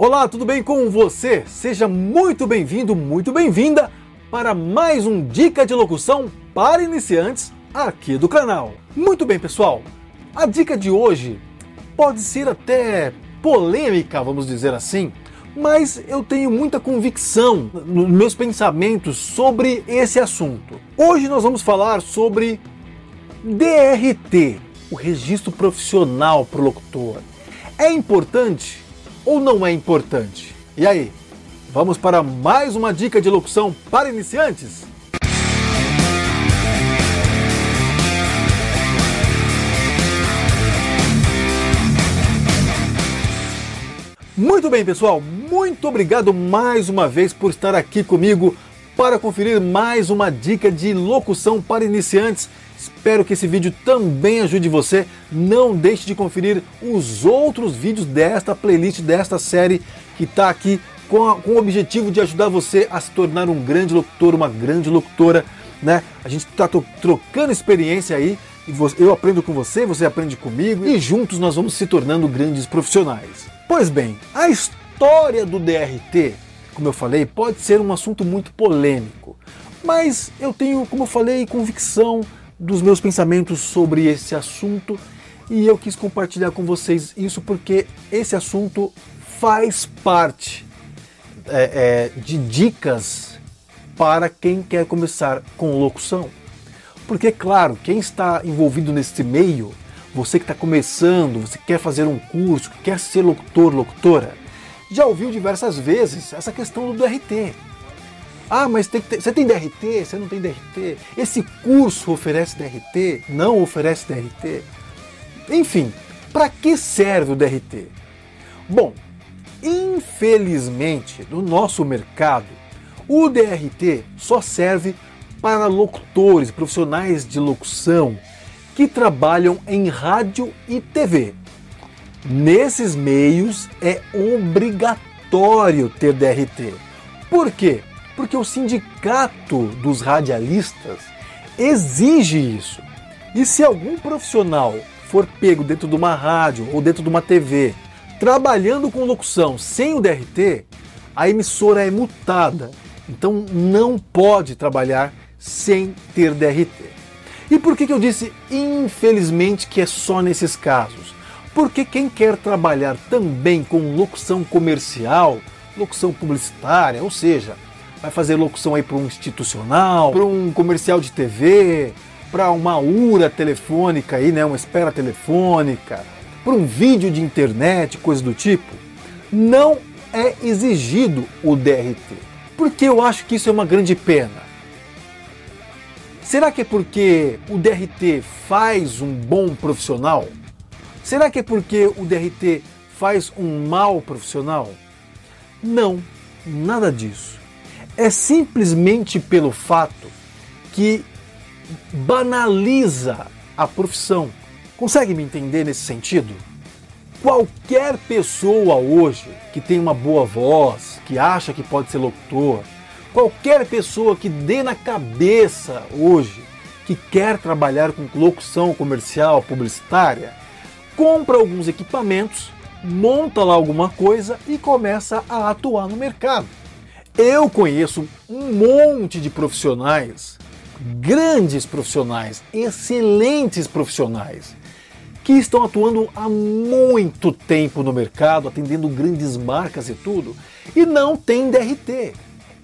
Olá, tudo bem com você? Seja muito bem-vindo, muito bem-vinda para mais um Dica de Locução para Iniciantes aqui do canal. Muito bem, pessoal, a dica de hoje pode ser até polêmica, vamos dizer assim, mas eu tenho muita convicção nos meus pensamentos sobre esse assunto. Hoje nós vamos falar sobre DRT, o registro profissional para o locutor. É importante ou não é importante? E aí, vamos para mais uma dica de locução para iniciantes? Muito bem, pessoal, muito obrigado mais uma vez por estar aqui comigo para conferir mais uma dica de locução para iniciantes. Espero que esse vídeo também ajude você. Não deixe de conferir os outros vídeos desta playlist, desta série que está aqui com, a, com, o objetivo de ajudar você a se tornar um grande locutor, uma grande locutora. Né? A gente está trocando experiência aí. E eu aprendo com você, você aprende comigo e juntos nós vamos se tornando grandes profissionais. Pois bem, a história do DRT, como eu falei, pode ser um assunto muito polêmico, mas eu tenho, como eu falei, convicção dos meus pensamentos sobre esse assunto e eu quis compartilhar com vocês isso porque esse assunto faz parte é, é, de dicas para quem quer começar com locução. Porque, claro, quem está envolvido nesse meio você que está começando, você quer fazer um curso, quer ser locutor, locutora, já ouviu diversas vezes essa questão do DRT. Ah, mas tem ter, você tem DRT? Você não tem DRT? Esse curso oferece DRT? Não oferece DRT? Enfim, para que serve o DRT? Bom, infelizmente, no nosso mercado, o DRT só serve para locutores, profissionais de locução, que trabalham em rádio e TV. Nesses meios é obrigatório ter DRT. Por quê? Porque o sindicato dos radialistas exige isso. E se algum profissional for pego dentro de uma rádio ou dentro de uma TV trabalhando com locução sem o DRT, a emissora é multada. Então não pode trabalhar sem ter DRT. E por que, que eu disse infelizmente que é só nesses casos? Porque quem quer trabalhar também com locução comercial, locução publicitária, ou seja, vai fazer locução aí para um institucional, para um comercial de TV, para uma URA telefônica aí, né, uma espera telefônica, para um vídeo de internet, coisa do tipo, não é exigido o DRT. Porque eu acho que isso é uma grande pena. Será que é porque o DRT faz um bom profissional? Será que é porque o DRT faz um mau profissional? Não, nada disso. É simplesmente pelo fato que banaliza a profissão. Consegue me entender nesse sentido? Qualquer pessoa hoje que tem uma boa voz, que acha que pode ser locutor, Qualquer pessoa que dê na cabeça hoje que quer trabalhar com locução comercial, publicitária, compra alguns equipamentos, monta lá alguma coisa e começa a atuar no mercado. Eu conheço um monte de profissionais, grandes profissionais, excelentes profissionais, que estão atuando há muito tempo no mercado, atendendo grandes marcas e tudo, e não tem DRT.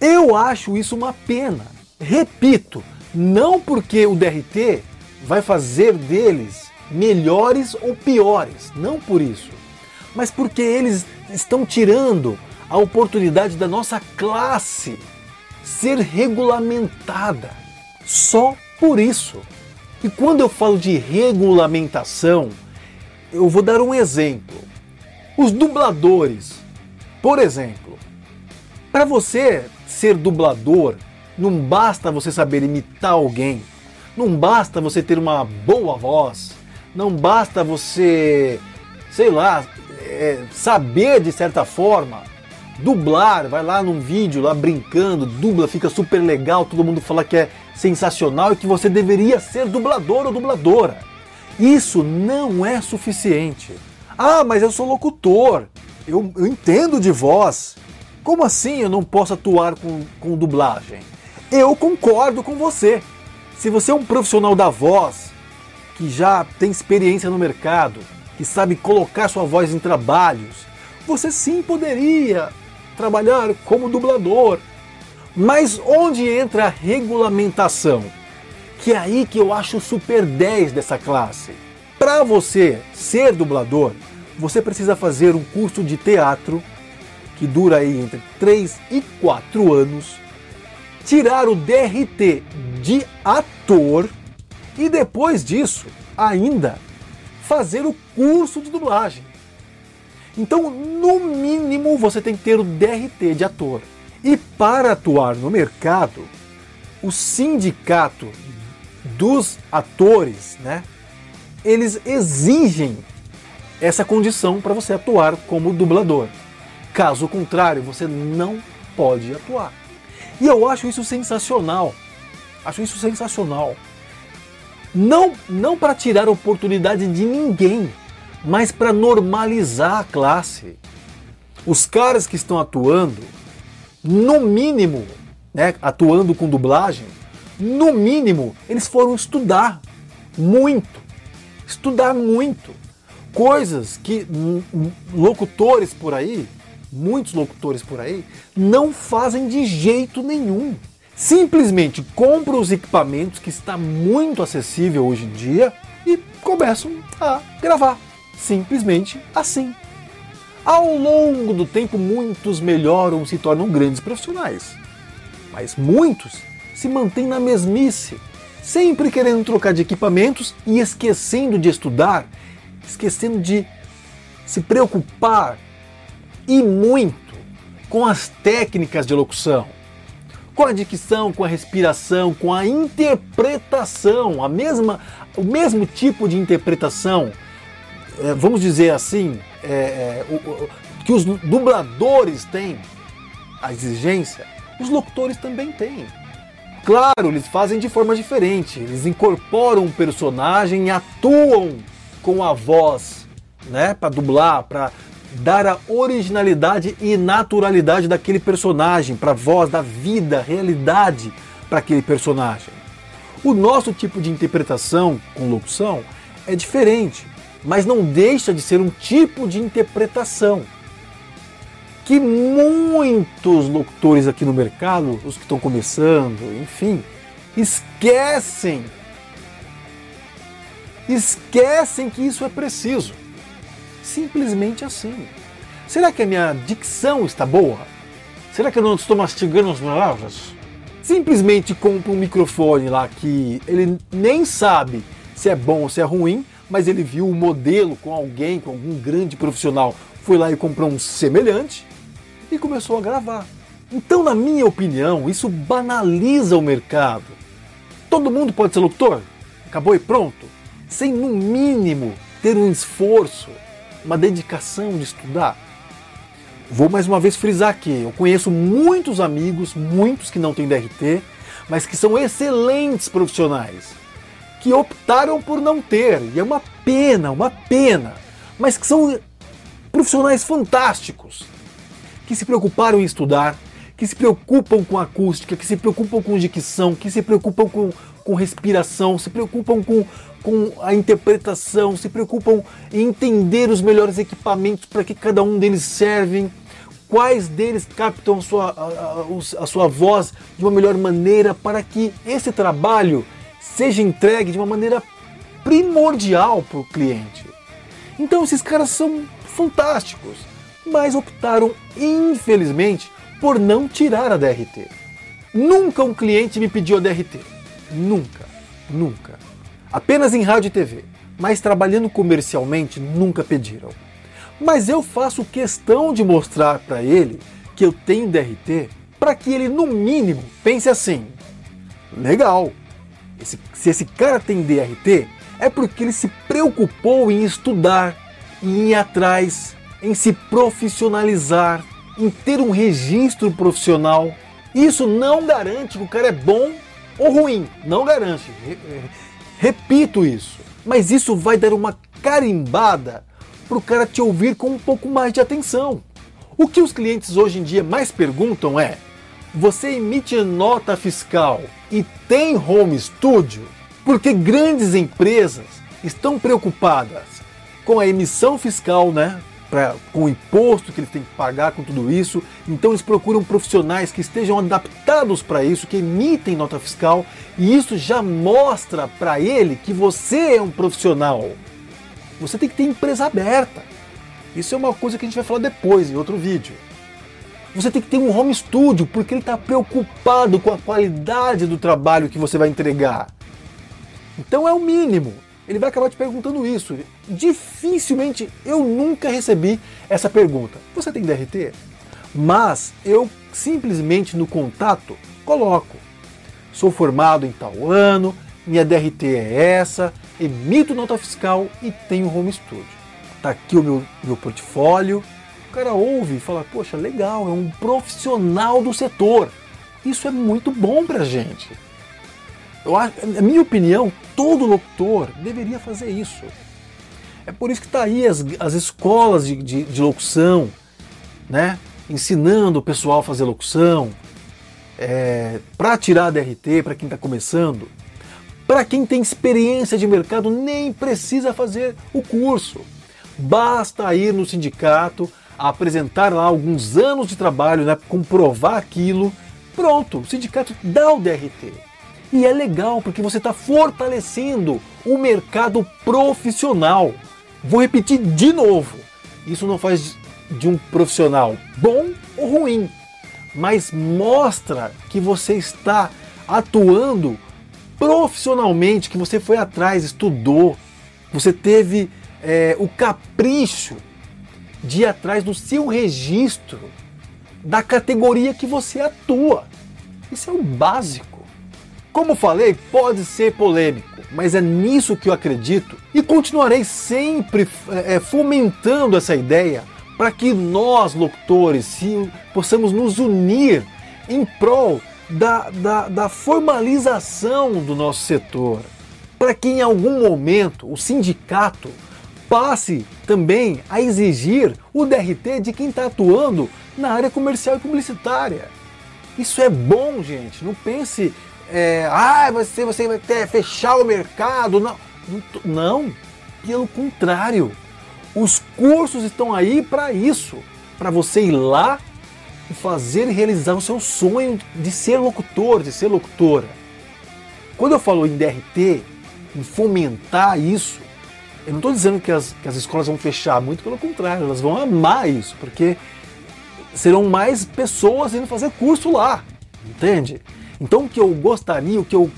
Eu acho isso uma pena. Repito, não porque o DRT vai fazer deles melhores ou piores, não por isso, mas porque eles estão tirando a oportunidade da nossa classe ser regulamentada. Só por isso. E quando eu falo de regulamentação, eu vou dar um exemplo. Os dubladores, por exemplo, para você ser dublador, não basta você saber imitar alguém, não basta você ter uma boa voz, não basta você, sei lá, é, saber de certa forma dublar, vai lá num vídeo lá brincando, dubla, fica super legal, todo mundo fala que é sensacional e que você deveria ser dublador ou dubladora. Isso não é suficiente. Ah, mas eu sou locutor. eu, eu entendo de voz. Como assim eu não posso atuar com, com dublagem? Eu concordo com você. Se você é um profissional da voz, que já tem experiência no mercado, que sabe colocar sua voz em trabalhos, você sim poderia trabalhar como dublador. Mas onde entra a regulamentação? Que é aí que eu acho o super 10 dessa classe. Para você ser dublador, você precisa fazer um curso de teatro que dura aí entre 3 e 4 anos, tirar o DRT de ator e depois disso ainda fazer o curso de dublagem. Então, no mínimo, você tem que ter o DRT de ator. E para atuar no mercado, o sindicato dos atores, né, eles exigem essa condição para você atuar como dublador. Caso contrário, você não pode atuar. E eu acho isso sensacional. Acho isso sensacional. Não, não para tirar oportunidade de ninguém, mas para normalizar a classe. Os caras que estão atuando, no mínimo, né, atuando com dublagem, no mínimo, eles foram estudar muito. Estudar muito. Coisas que locutores por aí, muitos locutores por aí, não fazem de jeito nenhum. Simplesmente compram os equipamentos que está muito acessível hoje em dia e começam a gravar. Simplesmente assim. Ao longo do tempo, muitos melhoram e se tornam grandes profissionais. Mas muitos se mantêm na mesmice, sempre querendo trocar de equipamentos e esquecendo de estudar, esquecendo de se preocupar e muito com as técnicas de locução, com a dicção, com a respiração, com a interpretação, a mesma, o mesmo tipo de interpretação, é, vamos dizer assim, é, é, o, o, que os dubladores têm a exigência, os locutores também têm. Claro, eles fazem de forma diferente. Eles incorporam um personagem atuam com a voz, né, para dublar, para dar a originalidade e naturalidade daquele personagem, para a voz, da vida, realidade para aquele personagem. O nosso tipo de interpretação com locução é diferente, mas não deixa de ser um tipo de interpretação que muitos locutores aqui no mercado, os que estão começando, enfim, esquecem. Esquecem que isso é preciso. Simplesmente assim. Será que a minha dicção está boa? Será que eu não estou mastigando as palavras? Simplesmente compra um microfone lá que ele nem sabe se é bom ou se é ruim, mas ele viu o modelo com alguém, com algum grande profissional, foi lá e comprou um semelhante e começou a gravar. Então, na minha opinião, isso banaliza o mercado. Todo mundo pode ser locutor? Acabou e pronto? Sem, no mínimo, ter um esforço, uma dedicação de estudar? Vou mais uma vez frisar aqui: eu conheço muitos amigos, muitos que não têm DRT, mas que são excelentes profissionais, que optaram por não ter, e é uma pena, uma pena, mas que são profissionais fantásticos, que se preocuparam em estudar, que se preocupam com acústica, que se preocupam com dicção, que se preocupam com, com respiração, se preocupam com, com a interpretação, se preocupam em entender os melhores equipamentos para que cada um deles servem, quais deles captam a sua, a, a, a sua voz de uma melhor maneira para que esse trabalho seja entregue de uma maneira primordial para o cliente. Então esses caras são fantásticos mas optaram, infelizmente, por não tirar a DRT. Nunca um cliente me pediu a DRT. Nunca, nunca. Apenas em rádio e TV, mas trabalhando comercialmente nunca pediram. Mas eu faço questão de mostrar para ele que eu tenho DRT para que ele, no mínimo, pense assim: legal, esse, se esse cara tem DRT, é porque ele se preocupou em estudar, em ir atrás, em se profissionalizar, em ter um registro profissional. Isso não garante que o cara é bom ou ruim, não garante. Repito isso. Mas isso vai dar uma carimbada para o cara te ouvir com um pouco mais de atenção. O que os clientes hoje em dia mais perguntam é: você emite nota fiscal e tem home studio? Porque grandes empresas estão preocupadas com a emissão fiscal, né? Pra, com o imposto que eles têm que pagar, com tudo isso. Então eles procuram profissionais que estejam adaptados para isso, que emitem nota fiscal, e isso já mostra para ele que você é um profissional. Você tem que ter empresa aberta. Isso é uma coisa que a gente vai falar depois, em outro vídeo. Você tem que ter um home studio, porque ele está preocupado com a qualidade do trabalho que você vai entregar. Então é o mínimo. Ele vai acabar te perguntando isso. Dificilmente eu nunca recebi essa pergunta. Você tem DRT? Mas eu simplesmente no contato coloco. Sou formado em tal ano, minha DRT é essa, emito nota fiscal e tenho home studio. Tá aqui o meu, meu portfólio. Cara ouve e fala: Poxa, legal, é um profissional do setor. Isso é muito bom pra gente. Eu acho, na minha opinião, todo locutor deveria fazer isso. É por isso que está aí as, as escolas de, de, de, locução, né? ensinando o pessoal a fazer locução, é, para tirar a DRT, para quem está começando. Para quem tem experiência de mercado, nem precisa fazer o curso. Basta ir no sindicato, apresentar lá alguns anos de trabalho, né, comprovar aquilo. Pronto, o sindicato dá o DRT. E é legal porque você está fortalecendo o mercado profissional. Vou repetir de novo: isso não faz de um profissional bom ou ruim, mas mostra que você está atuando profissionalmente, que você foi atrás, estudou, você teve é, o capricho de ir atrás do seu registro da categoria que você atua. Isso é o básico. Como falei, pode ser polêmico, mas é nisso que eu acredito e continuarei sempre é, fomentando essa ideia para que nós, locutores, se, possamos nos unir em prol da, da, da formalização do nosso setor. Para que em algum momento o sindicato passe também a exigir o DRT de quem está atuando na área comercial e publicitária. Isso é bom, gente. Não pense é, ah, você, você vai ter, fechar o mercado. Não, não, pelo contrário. Os cursos estão aí para isso, para você ir lá e fazer e realizar o seu sonho de ser locutor, de ser locutora. Quando eu falo em DRT, em fomentar isso, eu não estou dizendo que as, que as escolas vão fechar, muito pelo contrário, elas vão amar isso, porque serão mais pessoas indo fazer curso lá, entende? Então o que eu gostaria, o que eu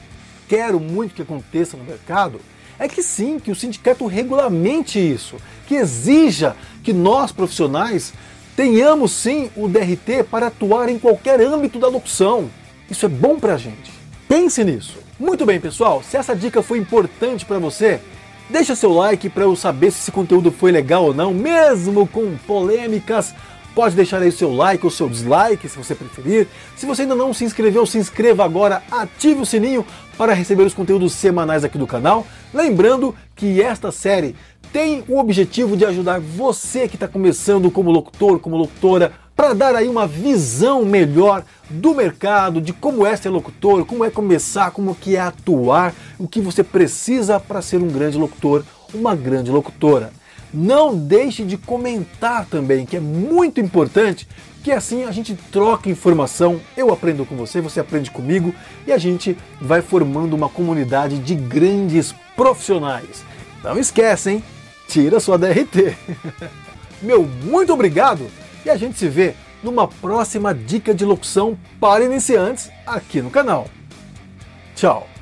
quero muito que aconteça no mercado é que sim, que o sindicato regulamente isso, que exija que nós profissionais tenhamos sim o DRT para atuar em qualquer âmbito da locução. Isso é bom para a gente. Pense nisso. Muito bem, pessoal. Se essa dica foi importante para você, deixa seu like para eu saber se esse conteúdo foi legal ou não, mesmo com polêmicas Pode deixar aí seu like ou seu dislike, se você preferir. Se você ainda não se inscreveu, se inscreva agora, ative o sininho para receber os conteúdos semanais aqui do canal. Lembrando que esta série tem o objetivo de ajudar você que está começando como locutor, como locutora, para dar aí uma visão melhor do mercado, de como é ser locutor, como é começar, como que é atuar, o que você precisa para ser um grande locutor, uma grande locutora. Não deixe de comentar também, que é muito importante, que assim a gente troca informação, eu aprendo com você, você aprende comigo e a gente vai formando uma comunidade de grandes profissionais. Não esquece, hein? Tira sua DRT. Meu muito obrigado e a gente se vê numa próxima dica de locução para iniciantes aqui no canal. Tchau!